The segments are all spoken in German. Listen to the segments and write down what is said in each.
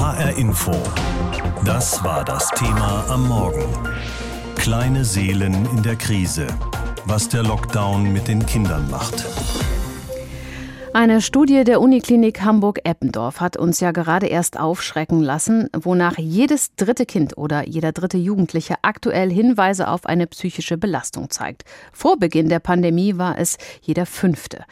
HR Info. Das war das Thema am Morgen. Kleine Seelen in der Krise. Was der Lockdown mit den Kindern macht. Eine Studie der Uniklinik Hamburg-Eppendorf hat uns ja gerade erst aufschrecken lassen, wonach jedes dritte Kind oder jeder dritte Jugendliche aktuell Hinweise auf eine psychische Belastung zeigt. Vor Beginn der Pandemie war es jeder fünfte.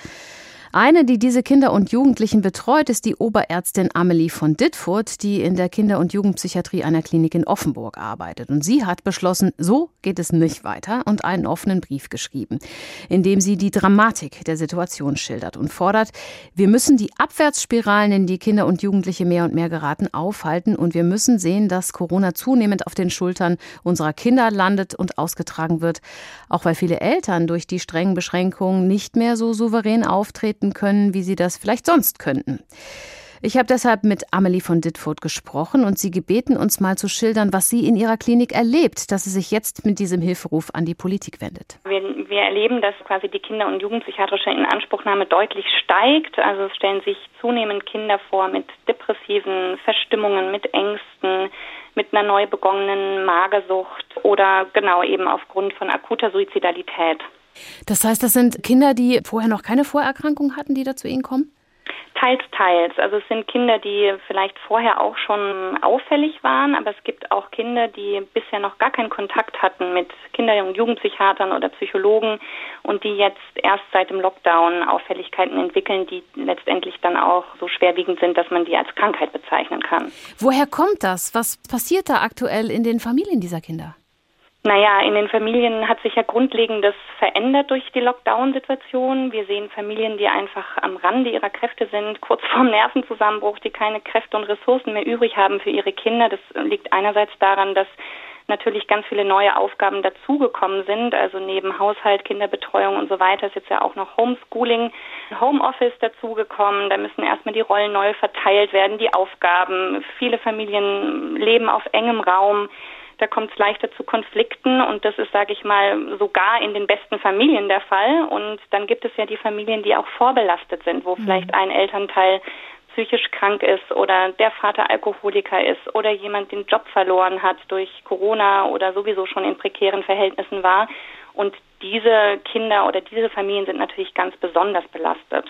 Eine, die diese Kinder und Jugendlichen betreut, ist die Oberärztin Amelie von Dittfurt, die in der Kinder- und Jugendpsychiatrie einer Klinik in Offenburg arbeitet. Und sie hat beschlossen, so geht es nicht weiter und einen offenen Brief geschrieben, in dem sie die Dramatik der Situation schildert und fordert, wir müssen die Abwärtsspiralen, in die Kinder und Jugendliche mehr und mehr geraten, aufhalten und wir müssen sehen, dass Corona zunehmend auf den Schultern unserer Kinder landet und ausgetragen wird, auch weil viele Eltern durch die strengen Beschränkungen nicht mehr so souverän auftreten auftreten können, wie sie das vielleicht sonst könnten. Ich habe deshalb mit Amelie von Ditfurt gesprochen und sie gebeten, uns mal zu schildern, was sie in ihrer Klinik erlebt, dass sie sich jetzt mit diesem Hilferuf an die Politik wendet. Wir, wir erleben, dass quasi die Kinder- und Jugendpsychiatrische Inanspruchnahme deutlich steigt. Also es stellen sich zunehmend Kinder vor mit depressiven Verstimmungen, mit Ängsten, mit einer neu begonnenen Magersucht oder genau eben aufgrund von akuter Suizidalität. Das heißt, das sind Kinder, die vorher noch keine Vorerkrankung hatten, die da zu Ihnen kommen? Teils, teils. Also es sind Kinder, die vielleicht vorher auch schon auffällig waren, aber es gibt auch Kinder, die bisher noch gar keinen Kontakt hatten mit Kinder- und Jugendpsychiatern oder Psychologen und die jetzt erst seit dem Lockdown Auffälligkeiten entwickeln, die letztendlich dann auch so schwerwiegend sind, dass man die als Krankheit bezeichnen kann. Woher kommt das? Was passiert da aktuell in den Familien dieser Kinder? Naja, in den Familien hat sich ja Grundlegendes verändert durch die Lockdown-Situation. Wir sehen Familien, die einfach am Rande ihrer Kräfte sind, kurz vorm Nervenzusammenbruch, die keine Kräfte und Ressourcen mehr übrig haben für ihre Kinder. Das liegt einerseits daran, dass natürlich ganz viele neue Aufgaben dazugekommen sind. Also neben Haushalt, Kinderbetreuung und so weiter ist jetzt ja auch noch Homeschooling, Homeoffice dazugekommen. Da müssen erstmal die Rollen neu verteilt werden, die Aufgaben. Viele Familien leben auf engem Raum. Da kommt es leichter zu Konflikten und das ist, sage ich mal, sogar in den besten Familien der Fall. Und dann gibt es ja die Familien, die auch vorbelastet sind, wo mhm. vielleicht ein Elternteil psychisch krank ist oder der Vater Alkoholiker ist oder jemand den Job verloren hat durch Corona oder sowieso schon in prekären Verhältnissen war. Und diese Kinder oder diese Familien sind natürlich ganz besonders belastet.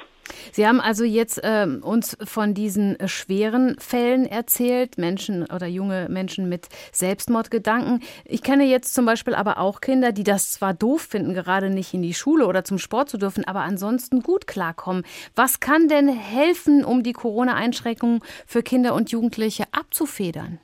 Sie haben also jetzt äh, uns von diesen äh, schweren Fällen erzählt, Menschen oder junge Menschen mit Selbstmordgedanken. Ich kenne jetzt zum Beispiel aber auch Kinder, die das zwar doof finden, gerade nicht in die Schule oder zum Sport zu dürfen, aber ansonsten gut klarkommen. Was kann denn helfen, um die Corona-Einschränkungen für Kinder und Jugendliche abzufedern?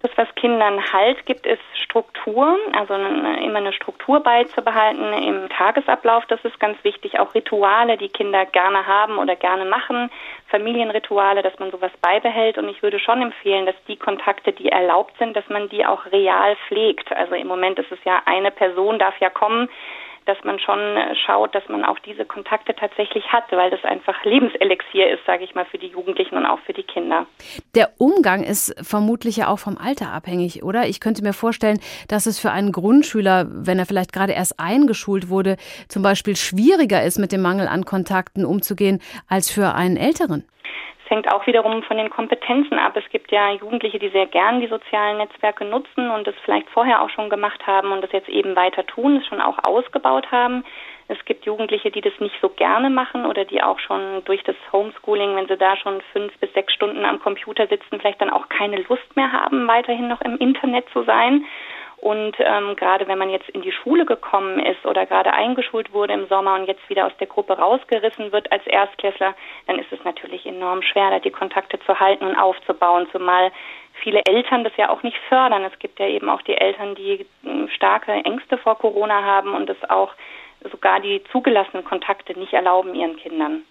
Das, was Kindern Halt gibt, ist Struktur, also immer eine Struktur beizubehalten im Tagesablauf. Das ist ganz wichtig. Auch Rituale, die Kinder gerne haben oder gerne machen, Familienrituale, dass man sowas beibehält. Und ich würde schon empfehlen, dass die Kontakte, die erlaubt sind, dass man die auch real pflegt. Also im Moment ist es ja eine Person darf ja kommen dass man schon äh, schaut, dass man auch diese Kontakte tatsächlich hat, weil das einfach Lebenselixier ist, sage ich mal, für die Jugendlichen und auch für die Kinder. Der Umgang ist vermutlich ja auch vom Alter abhängig, oder? Ich könnte mir vorstellen, dass es für einen Grundschüler, wenn er vielleicht gerade erst eingeschult wurde, zum Beispiel schwieriger ist, mit dem Mangel an Kontakten umzugehen, als für einen Älteren hängt auch wiederum von den Kompetenzen ab. Es gibt ja Jugendliche, die sehr gern die sozialen Netzwerke nutzen und das vielleicht vorher auch schon gemacht haben und das jetzt eben weiter tun, es schon auch ausgebaut haben. Es gibt Jugendliche, die das nicht so gerne machen oder die auch schon durch das Homeschooling, wenn sie da schon fünf bis sechs Stunden am Computer sitzen, vielleicht dann auch keine Lust mehr haben, weiterhin noch im Internet zu sein. Und ähm, gerade wenn man jetzt in die Schule gekommen ist oder gerade eingeschult wurde im Sommer und jetzt wieder aus der Gruppe rausgerissen wird als Erstklässler, dann ist es natürlich enorm schwer, da die Kontakte zu halten und aufzubauen, zumal viele Eltern das ja auch nicht fördern. Es gibt ja eben auch die Eltern, die hm, starke Ängste vor Corona haben und es auch sogar die zugelassenen Kontakte nicht erlauben ihren Kindern.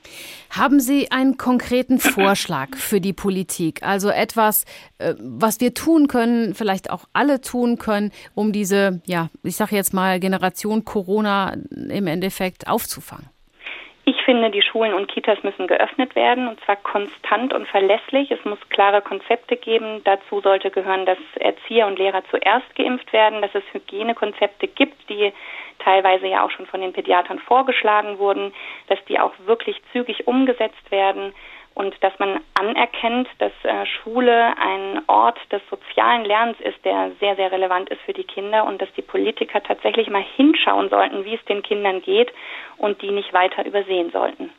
Haben Sie einen konkreten Vorschlag für die Politik? Also etwas, äh, was wir tun können, vielleicht auch alle tun können, um diese, ja, ich sage jetzt mal, Generation Corona im Endeffekt aufzufangen? Ich finde, die Schulen und Kitas müssen geöffnet werden und zwar konstant und verlässlich. Es muss klare Konzepte geben. Dazu sollte gehören, dass Erzieher und Lehrer zuerst geimpft werden, dass es Hygienekonzepte gibt, die teilweise ja auch schon von den Pädiatern vorgeschlagen wurden, dass die auch wirklich zügig umgesetzt werden und dass man anerkennt, dass äh, Schule ein Ort des sozialen Lernens ist, der sehr, sehr relevant ist für die Kinder und dass die Politiker tatsächlich mal hinschauen sollten, wie es den Kindern geht und die nicht weiter übersehen sollten.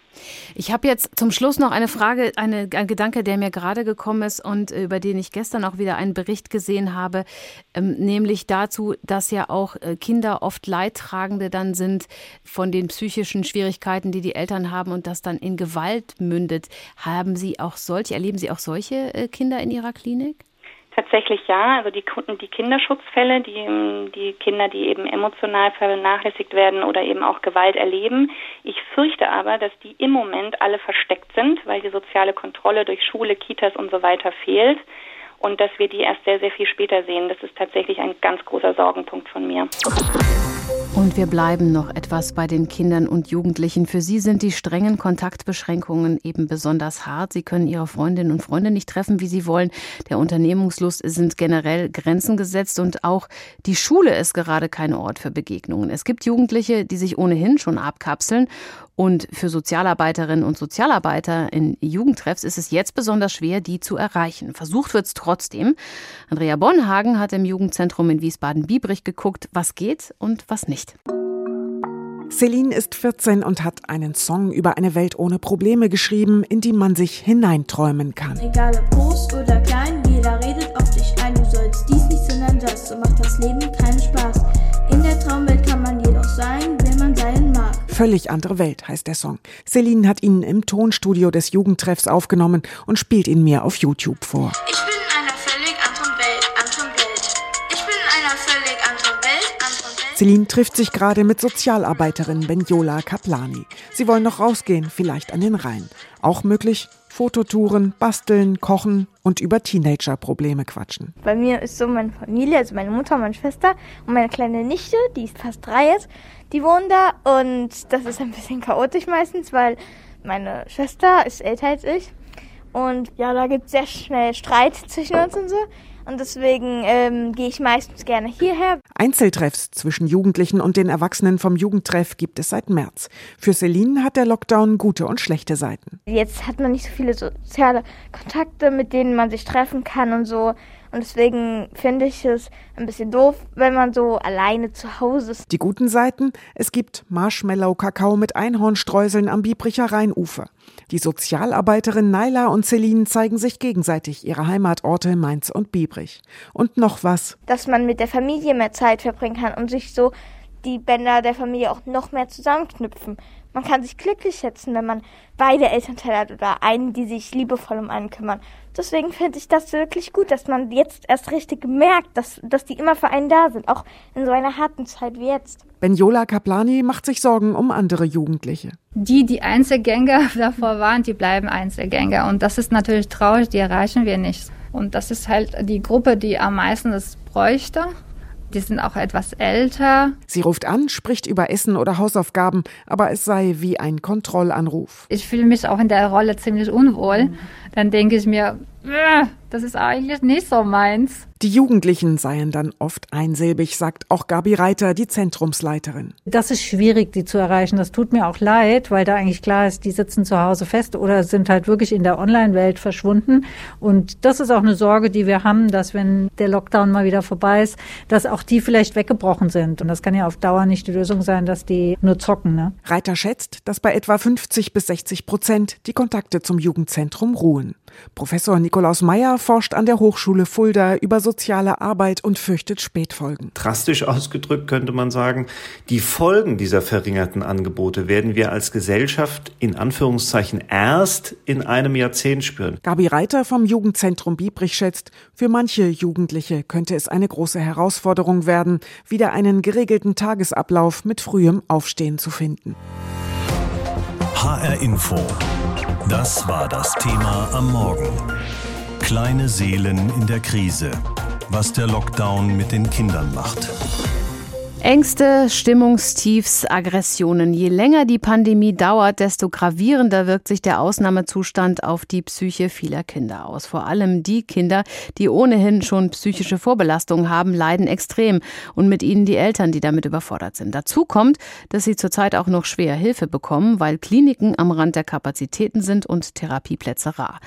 Ich habe jetzt zum Schluss noch eine Frage, eine, ein Gedanke, der mir gerade gekommen ist und äh, über den ich gestern auch wieder einen Bericht gesehen habe, ähm, nämlich dazu, dass ja auch äh, Kinder oft Leidtragende dann sind von den psychischen Schwierigkeiten, die die Eltern haben und das dann in Gewalt mündet. Haben Sie auch solche, erleben Sie auch solche äh, Kinder in Ihrer Klinik? Tatsächlich ja. Also die, die Kinderschutzfälle, die, die Kinder, die eben emotional vernachlässigt werden oder eben auch Gewalt erleben. Ich fürchte aber, dass die im Moment alle versteckt sind, weil die soziale Kontrolle durch Schule, Kitas und so weiter fehlt und dass wir die erst sehr, sehr viel später sehen. Das ist tatsächlich ein ganz großer Sorgenpunkt von mir. Und wir bleiben noch etwas bei den Kindern und Jugendlichen. Für sie sind die strengen Kontaktbeschränkungen eben besonders hart. Sie können ihre Freundinnen und Freunde nicht treffen, wie sie wollen. Der Unternehmungslust sind generell Grenzen gesetzt und auch die Schule ist gerade kein Ort für Begegnungen. Es gibt Jugendliche, die sich ohnehin schon abkapseln und für Sozialarbeiterinnen und Sozialarbeiter in Jugendtreffs ist es jetzt besonders schwer, die zu erreichen. Versucht wird es trotzdem. Andrea Bonhagen hat im Jugendzentrum in Wiesbaden-Biebrich geguckt, was geht und was nicht. Celine ist 14 und hat einen Song über eine Welt ohne Probleme geschrieben, in die man sich hineinträumen kann. Egal ob groß oder klein, jeder redet auf dich ein. Du sollst dies nicht, sondern das. So macht das Leben keinen Spaß. In der Traumwelt kann man jedoch sein, Völlig andere Welt heißt der Song. Celine hat ihn im Tonstudio des Jugendtreffs aufgenommen und spielt ihn mir auf YouTube vor. Ich bin in einer völlig anderen Welt, anderen Welt. Ich bin in einer völlig anderen Welt, anderen Welt. Celine trifft sich gerade mit Sozialarbeiterin Benjola Kaplani. Sie wollen noch rausgehen, vielleicht an den Rhein. Auch möglich Fototouren, basteln, kochen und über Teenager-Probleme quatschen. Bei mir ist so meine Familie, also meine Mutter, meine Schwester und meine kleine Nichte, die ist fast drei jetzt, die wohnen da und das ist ein bisschen chaotisch meistens, weil meine Schwester ist älter als ich und ja, da gibt es sehr schnell Streit zwischen uns und so. Und deswegen ähm, gehe ich meistens gerne hierher. Einzeltreffs zwischen Jugendlichen und den Erwachsenen vom Jugendtreff gibt es seit März. Für Celine hat der Lockdown gute und schlechte Seiten. Jetzt hat man nicht so viele soziale Kontakte, mit denen man sich treffen kann und so. Und deswegen finde ich es ein bisschen doof, wenn man so alleine zu Hause ist. Die guten Seiten? Es gibt Marshmallow-Kakao mit Einhornstreuseln am Biebricher Rheinufer. Die Sozialarbeiterin Naila und Celine zeigen sich gegenseitig ihre Heimatorte Mainz und Biebrich. Und noch was. Dass man mit der Familie mehr Zeit verbringen kann und sich so die Bänder der Familie auch noch mehr zusammenknüpfen. Man kann sich glücklich schätzen, wenn man beide Elternteile hat oder einen, die sich liebevoll um einen kümmern. Deswegen finde ich das wirklich gut, dass man jetzt erst richtig merkt, dass, dass die immer für einen da sind, auch in so einer harten Zeit wie jetzt. Benjola Kaplani macht sich Sorgen um andere Jugendliche. Die, die Einzelgänger davor waren, die bleiben Einzelgänger. Und das ist natürlich traurig, die erreichen wir nicht. Und das ist halt die Gruppe, die am meisten das bräuchte. Die sind auch etwas älter. Sie ruft an, spricht über Essen oder Hausaufgaben, aber es sei wie ein Kontrollanruf. Ich fühle mich auch in der Rolle ziemlich unwohl. Dann denke ich mir, das ist eigentlich nicht so meins. Die Jugendlichen seien dann oft einsilbig, sagt auch Gabi Reiter, die Zentrumsleiterin. Das ist schwierig, die zu erreichen. Das tut mir auch leid, weil da eigentlich klar ist, die sitzen zu Hause fest oder sind halt wirklich in der Online-Welt verschwunden. Und das ist auch eine Sorge, die wir haben, dass wenn der Lockdown mal wieder vorbei ist, dass auch die vielleicht weggebrochen sind. Und das kann ja auf Dauer nicht die Lösung sein, dass die nur zocken. Ne? Reiter schätzt, dass bei etwa 50 bis 60 Prozent die Kontakte zum Jugendzentrum ruhen. Professor Nikolaus Meyer forscht an der Hochschule Fulda über soziale Arbeit und fürchtet Spätfolgen. Drastisch ausgedrückt könnte man sagen, die Folgen dieser verringerten Angebote werden wir als Gesellschaft in Anführungszeichen erst in einem Jahrzehnt spüren. Gabi Reiter vom Jugendzentrum Biebrich schätzt, für manche Jugendliche könnte es eine große Herausforderung werden, wieder einen geregelten Tagesablauf mit frühem Aufstehen zu finden. HR Info. Das war das Thema am Morgen. Kleine Seelen in der Krise. Was der Lockdown mit den Kindern macht. Ängste, Stimmungstiefs, Aggressionen. Je länger die Pandemie dauert, desto gravierender wirkt sich der Ausnahmezustand auf die Psyche vieler Kinder aus. Vor allem die Kinder, die ohnehin schon psychische Vorbelastungen haben, leiden extrem und mit ihnen die Eltern, die damit überfordert sind. Dazu kommt, dass sie zurzeit auch noch schwer Hilfe bekommen, weil Kliniken am Rand der Kapazitäten sind und Therapieplätze rar.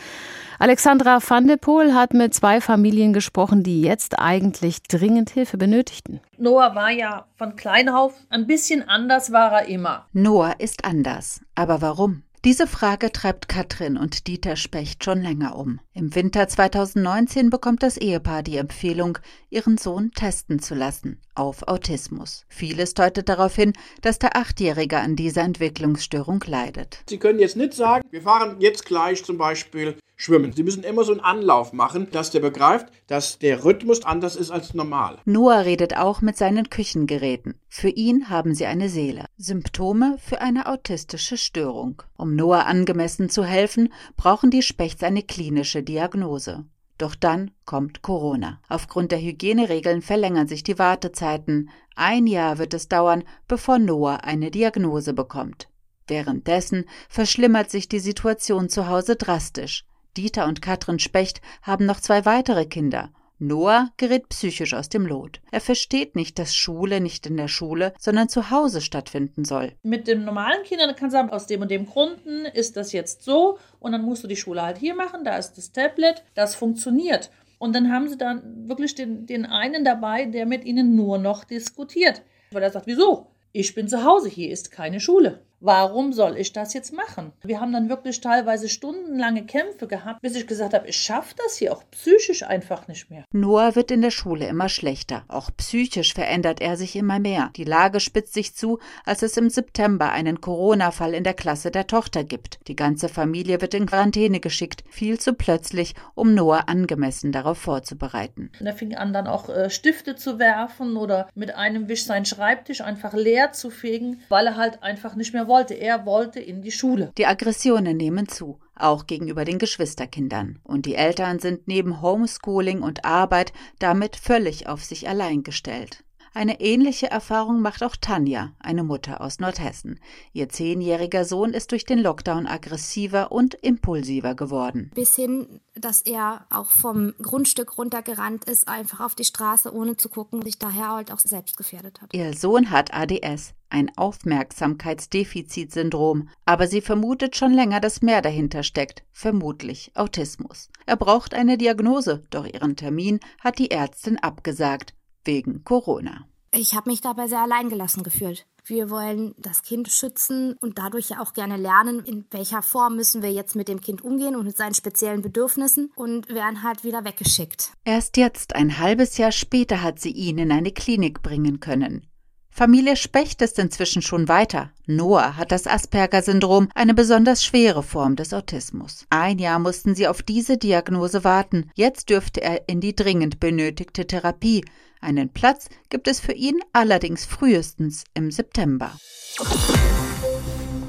Alexandra van de Poel hat mit zwei Familien gesprochen, die jetzt eigentlich dringend Hilfe benötigten. Noah war ja von klein auf ein bisschen anders war er immer. Noah ist anders. Aber warum? Diese Frage treibt Katrin und Dieter Specht schon länger um. Im Winter 2019 bekommt das Ehepaar die Empfehlung, ihren Sohn testen zu lassen auf Autismus. Vieles deutet darauf hin, dass der Achtjährige an dieser Entwicklungsstörung leidet. Sie können jetzt nicht sagen, wir fahren jetzt gleich zum Beispiel schwimmen. Sie müssen immer so einen Anlauf machen, dass der begreift, dass der Rhythmus anders ist als normal. Noah redet auch mit seinen Küchengeräten. Für ihn haben sie eine Seele. Symptome für eine autistische Störung. Um Noah angemessen zu helfen, brauchen die Spechts eine klinische Diagnose. Doch dann kommt Corona. Aufgrund der Hygieneregeln verlängern sich die Wartezeiten. Ein Jahr wird es dauern, bevor Noah eine Diagnose bekommt. Währenddessen verschlimmert sich die Situation zu Hause drastisch. Dieter und Katrin Specht haben noch zwei weitere Kinder. Noah gerät psychisch aus dem Lot. Er versteht nicht, dass Schule nicht in der Schule, sondern zu Hause stattfinden soll. Mit den normalen Kindern kann sagen, aus dem und dem Gründen ist das jetzt so und dann musst du die Schule halt hier machen, da ist das Tablet, das funktioniert. Und dann haben sie dann wirklich den, den einen dabei, der mit ihnen nur noch diskutiert. Weil er sagt, wieso? Ich bin zu Hause, hier ist keine Schule warum soll ich das jetzt machen? Wir haben dann wirklich teilweise stundenlange Kämpfe gehabt, bis ich gesagt habe, ich schaffe das hier auch psychisch einfach nicht mehr. Noah wird in der Schule immer schlechter. Auch psychisch verändert er sich immer mehr. Die Lage spitzt sich zu, als es im September einen Corona-Fall in der Klasse der Tochter gibt. Die ganze Familie wird in Quarantäne geschickt, viel zu plötzlich, um Noah angemessen darauf vorzubereiten. Und er fing an, dann auch äh, Stifte zu werfen oder mit einem Wisch seinen Schreibtisch einfach leer zu fegen, weil er halt einfach nicht mehr wollte. Er wollte in die Schule. Die Aggressionen nehmen zu, auch gegenüber den Geschwisterkindern. Und die Eltern sind neben Homeschooling und Arbeit damit völlig auf sich allein gestellt. Eine ähnliche Erfahrung macht auch Tanja, eine Mutter aus Nordhessen. Ihr zehnjähriger Sohn ist durch den Lockdown aggressiver und impulsiver geworden. Bis hin, dass er auch vom Grundstück runtergerannt ist, einfach auf die Straße, ohne zu gucken, sich daher halt auch selbst gefährdet hat. Ihr Sohn hat ADS, ein Aufmerksamkeitsdefizitsyndrom, aber sie vermutet schon länger, dass mehr dahinter steckt, vermutlich Autismus. Er braucht eine Diagnose, doch ihren Termin hat die Ärztin abgesagt wegen Corona. Ich habe mich dabei sehr alleingelassen gefühlt. Wir wollen das Kind schützen und dadurch ja auch gerne lernen, in welcher Form müssen wir jetzt mit dem Kind umgehen und mit seinen speziellen Bedürfnissen und werden halt wieder weggeschickt. Erst jetzt, ein halbes Jahr später, hat sie ihn in eine Klinik bringen können. Familie Specht ist inzwischen schon weiter. Noah hat das Asperger-Syndrom, eine besonders schwere Form des Autismus. Ein Jahr mussten sie auf diese Diagnose warten. Jetzt dürfte er in die dringend benötigte Therapie. Einen Platz gibt es für ihn allerdings frühestens im September.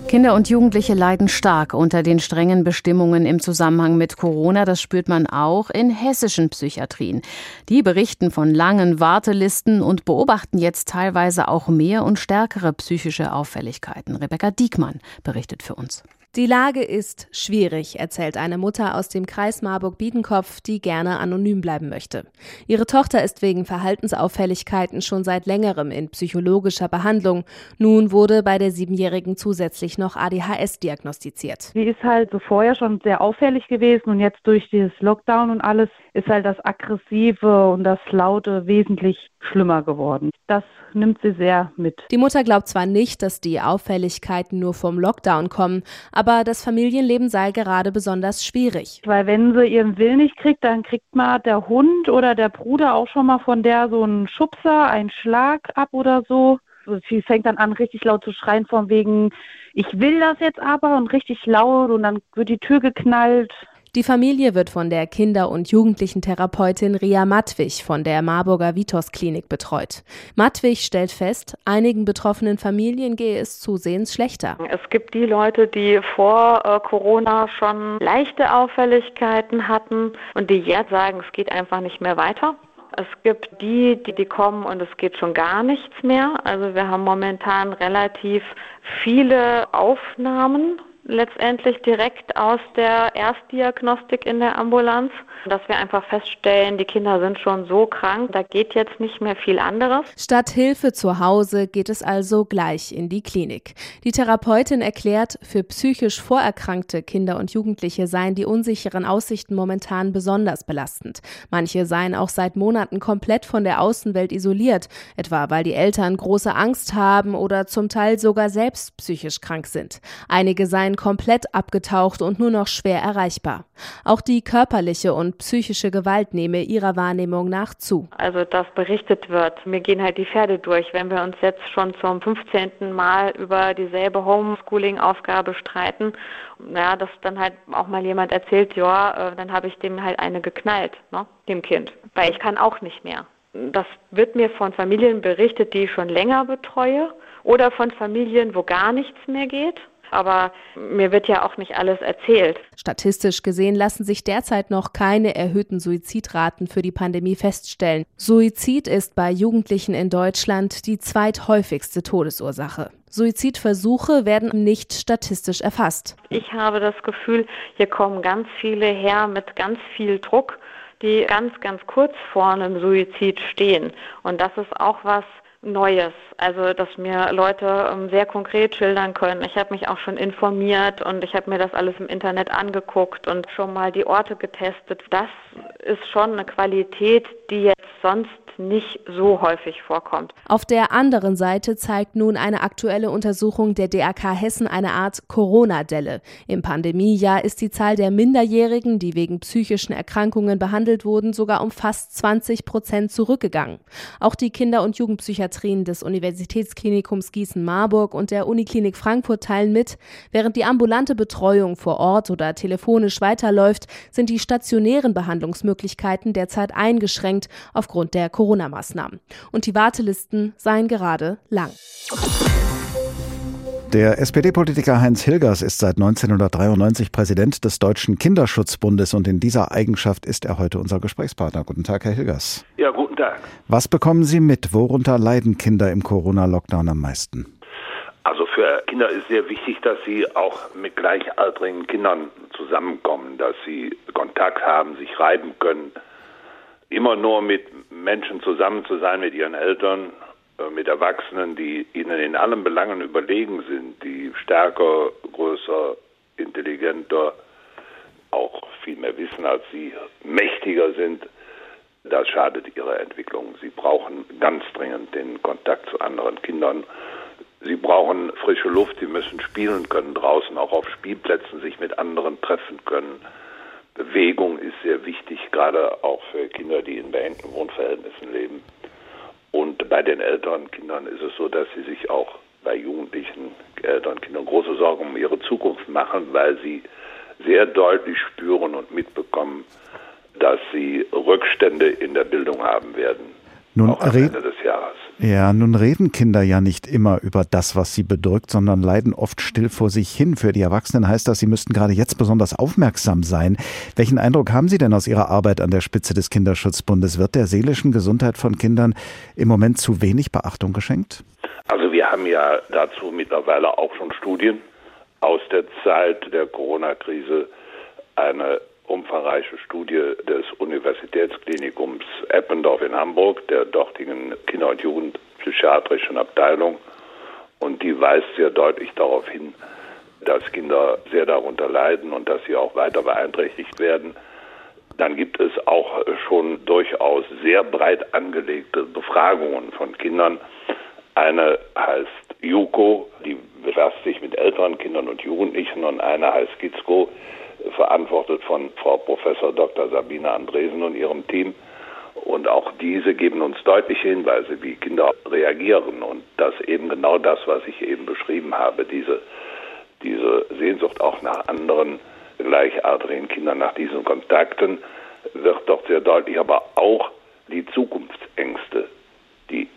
Kinder und Jugendliche leiden stark unter den strengen Bestimmungen im Zusammenhang mit Corona. Das spürt man auch in hessischen Psychiatrien. Die berichten von langen Wartelisten und beobachten jetzt teilweise auch mehr und stärkere psychische Auffälligkeiten. Rebecca Diekmann berichtet für uns. Die Lage ist schwierig, erzählt eine Mutter aus dem Kreis Marburg-Biedenkopf, die gerne anonym bleiben möchte. Ihre Tochter ist wegen Verhaltensauffälligkeiten schon seit längerem in psychologischer Behandlung. Nun wurde bei der Siebenjährigen zusätzlich noch ADHS diagnostiziert. Sie ist halt so vorher schon sehr auffällig gewesen und jetzt durch dieses Lockdown und alles ist halt das Aggressive und das Laute wesentlich schlimmer geworden. Das nimmt sie sehr mit. Die Mutter glaubt zwar nicht, dass die Auffälligkeiten nur vom Lockdown kommen, aber das Familienleben sei gerade besonders schwierig. Weil wenn sie ihren Willen nicht kriegt, dann kriegt mal der Hund oder der Bruder auch schon mal von der so einen Schubser, einen Schlag ab oder so. Sie fängt dann an, richtig laut zu schreien, von wegen, ich will das jetzt aber und richtig laut und dann wird die Tür geknallt. Die Familie wird von der Kinder- und Jugendlichen-Therapeutin Ria Matwig von der Marburger Vitos Klinik betreut. Matwig stellt fest, einigen betroffenen Familien gehe es zusehends schlechter. Es gibt die Leute, die vor äh, Corona schon leichte Auffälligkeiten hatten und die jetzt sagen, es geht einfach nicht mehr weiter. Es gibt die, die, die kommen und es geht schon gar nichts mehr. Also wir haben momentan relativ viele Aufnahmen letztendlich direkt aus der Erstdiagnostik in der Ambulanz, dass wir einfach feststellen, die Kinder sind schon so krank, da geht jetzt nicht mehr viel anderes. Statt Hilfe zu Hause geht es also gleich in die Klinik. Die Therapeutin erklärt, für psychisch vorerkrankte Kinder und Jugendliche seien die unsicheren Aussichten momentan besonders belastend. Manche seien auch seit Monaten komplett von der Außenwelt isoliert, etwa weil die Eltern große Angst haben oder zum Teil sogar selbst psychisch krank sind. Einige seien seien komplett abgetaucht und nur noch schwer erreichbar. Auch die körperliche und psychische Gewalt nehme ihrer Wahrnehmung nach zu. Also dass berichtet wird, mir gehen halt die Pferde durch, wenn wir uns jetzt schon zum 15. Mal über dieselbe Homeschooling-Aufgabe streiten, ja, dass dann halt auch mal jemand erzählt, ja, äh, dann habe ich dem halt eine geknallt, ne, dem Kind, weil ich kann auch nicht mehr. Das wird mir von Familien berichtet, die ich schon länger betreue oder von Familien, wo gar nichts mehr geht aber mir wird ja auch nicht alles erzählt. Statistisch gesehen lassen sich derzeit noch keine erhöhten Suizidraten für die Pandemie feststellen. Suizid ist bei Jugendlichen in Deutschland die zweithäufigste Todesursache. Suizidversuche werden nicht statistisch erfasst. Ich habe das Gefühl, hier kommen ganz viele her mit ganz viel Druck, die ganz, ganz kurz vor einem Suizid stehen. Und das ist auch was, Neues. Also, dass mir Leute ähm, sehr konkret schildern können. Ich habe mich auch schon informiert und ich habe mir das alles im Internet angeguckt und schon mal die Orte getestet. Das ist schon eine Qualität, die jetzt sonst nicht so häufig vorkommt. Auf der anderen Seite zeigt nun eine aktuelle Untersuchung der DRK Hessen eine Art Corona-Delle. Im Pandemiejahr ist die Zahl der Minderjährigen, die wegen psychischen Erkrankungen behandelt wurden, sogar um fast 20 Prozent zurückgegangen. Auch die Kinder- und Jugendpsychiatrien des Universitätsklinikums Gießen-Marburg und der Uniklinik Frankfurt teilen mit, während die ambulante Betreuung vor Ort oder telefonisch weiterläuft, sind die stationären Behandlungsmöglichkeiten derzeit eingeschränkt aufgrund der Corona Corona-Maßnahmen. Und die Wartelisten seien gerade lang. Der SPD-Politiker Heinz Hilgers ist seit 1993 Präsident des Deutschen Kinderschutzbundes und in dieser Eigenschaft ist er heute unser Gesprächspartner. Guten Tag, Herr Hilgers. Ja, guten Tag. Was bekommen Sie mit? Worunter leiden Kinder im Corona-Lockdown am meisten? Also für Kinder ist sehr wichtig, dass sie auch mit gleichaltrigen Kindern zusammenkommen, dass sie Kontakt haben, sich reiben können, immer nur mit Menschen zusammen zu sein, mit ihren Eltern, äh, mit Erwachsenen, die ihnen in allen Belangen überlegen sind, die stärker, größer, intelligenter, auch viel mehr wissen als sie, mächtiger sind, das schadet ihrer Entwicklung. Sie brauchen ganz dringend den Kontakt zu anderen Kindern. Sie brauchen frische Luft, sie müssen spielen können draußen, auch auf Spielplätzen sich mit anderen treffen können. Bewegung ist sehr wichtig, gerade auch für Kinder, die in beengten Wohnverhältnissen leben. Und bei den älteren Kindern ist es so, dass sie sich auch bei jugendlichen älteren Kindern große Sorgen um ihre Zukunft machen, weil sie sehr deutlich spüren und mitbekommen, dass sie Rückstände in der Bildung haben werden. Nun auch am Ende des Jahres. Ja, nun reden Kinder ja nicht immer über das, was sie bedrückt, sondern leiden oft still vor sich hin. Für die Erwachsenen heißt das, sie müssten gerade jetzt besonders aufmerksam sein. Welchen Eindruck haben Sie denn aus Ihrer Arbeit an der Spitze des Kinderschutzbundes? Wird der seelischen Gesundheit von Kindern im Moment zu wenig Beachtung geschenkt? Also wir haben ja dazu mittlerweile auch schon Studien aus der Zeit der Corona-Krise eine umfangreiche Studie des Universitätsklinikums Eppendorf in Hamburg, der dortigen Kinder- und Jugendpsychiatrischen Abteilung. Und die weist sehr deutlich darauf hin, dass Kinder sehr darunter leiden und dass sie auch weiter beeinträchtigt werden. Dann gibt es auch schon durchaus sehr breit angelegte Befragungen von Kindern. Eine heißt JUKO, die befasst sich mit älteren Kindern und Jugendlichen und eine heißt GIZCO, verantwortet von Frau Professor Dr. Sabine Andresen und ihrem Team. Und auch diese geben uns deutliche Hinweise, wie Kinder reagieren und dass eben genau das, was ich eben beschrieben habe, diese, diese Sehnsucht auch nach anderen gleichartigen Kindern, nach diesen Kontakten, wird dort sehr deutlich, aber auch die Zukunftsängste, die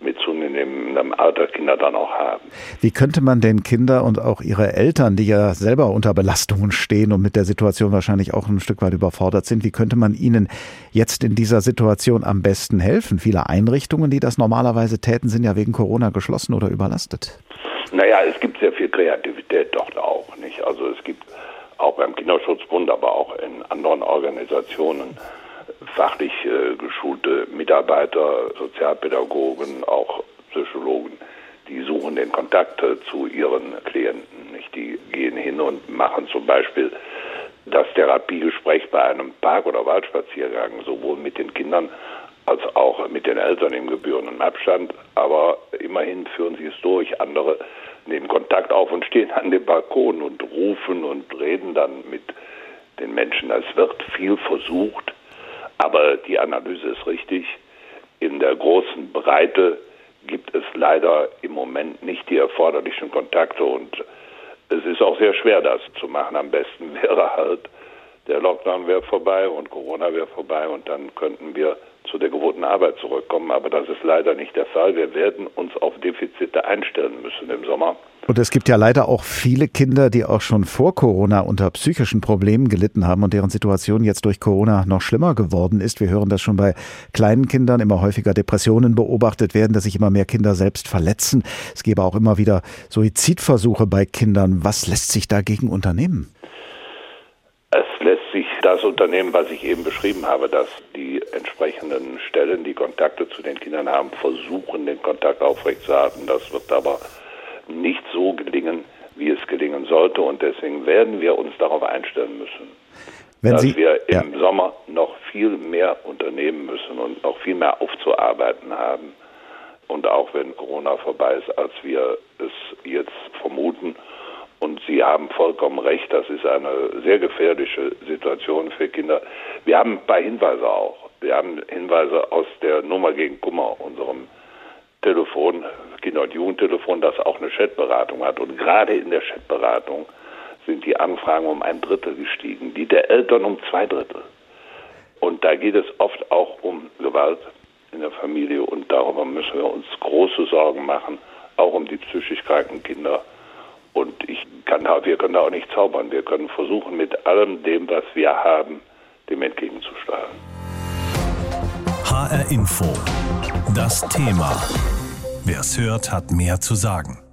mit zunehmendem Alter Kinder dann auch haben. Wie könnte man denn Kinder und auch ihre Eltern, die ja selber unter Belastungen stehen und mit der Situation wahrscheinlich auch ein Stück weit überfordert sind, wie könnte man ihnen jetzt in dieser Situation am besten helfen? Viele Einrichtungen, die das normalerweise täten, sind ja wegen Corona geschlossen oder überlastet. Naja, es gibt sehr viel Kreativität dort auch, nicht? Also es gibt auch beim Kinderschutzbund, aber auch in anderen Organisationen fachlich äh, geschulte Mitarbeiter, Sozialpädagogen, auch Psychologen, die suchen den Kontakt äh, zu ihren Klienten. Nicht? Die gehen hin und machen zum Beispiel das Therapiegespräch bei einem Park- oder Waldspaziergang, sowohl mit den Kindern als auch mit den Eltern im gebührenden Abstand. Aber immerhin führen sie es durch. Andere nehmen Kontakt auf und stehen an dem Balkon und rufen und reden dann mit den Menschen. Es wird viel versucht, aber die Analyse ist richtig. In der großen Breite gibt es leider im Moment nicht die erforderlichen Kontakte und es ist auch sehr schwer, das zu machen. Am besten wäre halt, der Lockdown wäre vorbei und Corona wäre vorbei und dann könnten wir zu der gewohnten Arbeit zurückkommen. Aber das ist leider nicht der Fall. Wir werden uns auf Defizite einstellen müssen im Sommer. Und es gibt ja leider auch viele Kinder, die auch schon vor Corona unter psychischen Problemen gelitten haben und deren Situation jetzt durch Corona noch schlimmer geworden ist. Wir hören das schon bei kleinen Kindern, immer häufiger Depressionen beobachtet werden, dass sich immer mehr Kinder selbst verletzen. Es gäbe auch immer wieder Suizidversuche bei Kindern. Was lässt sich dagegen unternehmen? Das unternehmen, was ich eben beschrieben habe, dass die entsprechenden Stellen, die Kontakte zu den Kindern haben, versuchen, den Kontakt aufrechtzuerhalten. Das wird aber nicht so gelingen, wie es gelingen sollte. Und deswegen werden wir uns darauf einstellen müssen, Wenn dass Sie, wir im ja. Sommer noch viel mehr unternehmen müssen und noch viel mehr aufzuarbeiten haben. Und auch wenn Corona vorbei ist, als wir es jetzt vermuten, und Sie haben vollkommen recht, das ist eine sehr gefährliche Situation für Kinder. Wir haben ein paar Hinweise auch. Wir haben Hinweise aus der Nummer gegen Kummer, unserem Telefon, Kinder- und Jugendtelefon, das auch eine Chatberatung hat. Und gerade in der Chatberatung sind die Anfragen um ein Drittel gestiegen, die der Eltern um zwei Drittel. Und da geht es oft auch um Gewalt in der Familie und darüber müssen wir uns große Sorgen machen, auch um die psychisch kranken Kinder und ich kann wir können da auch nicht zaubern. Wir können versuchen, mit allem dem, was wir haben, dem entgegenzusteuern. HR Info. Das Thema. Wer es hört, hat mehr zu sagen.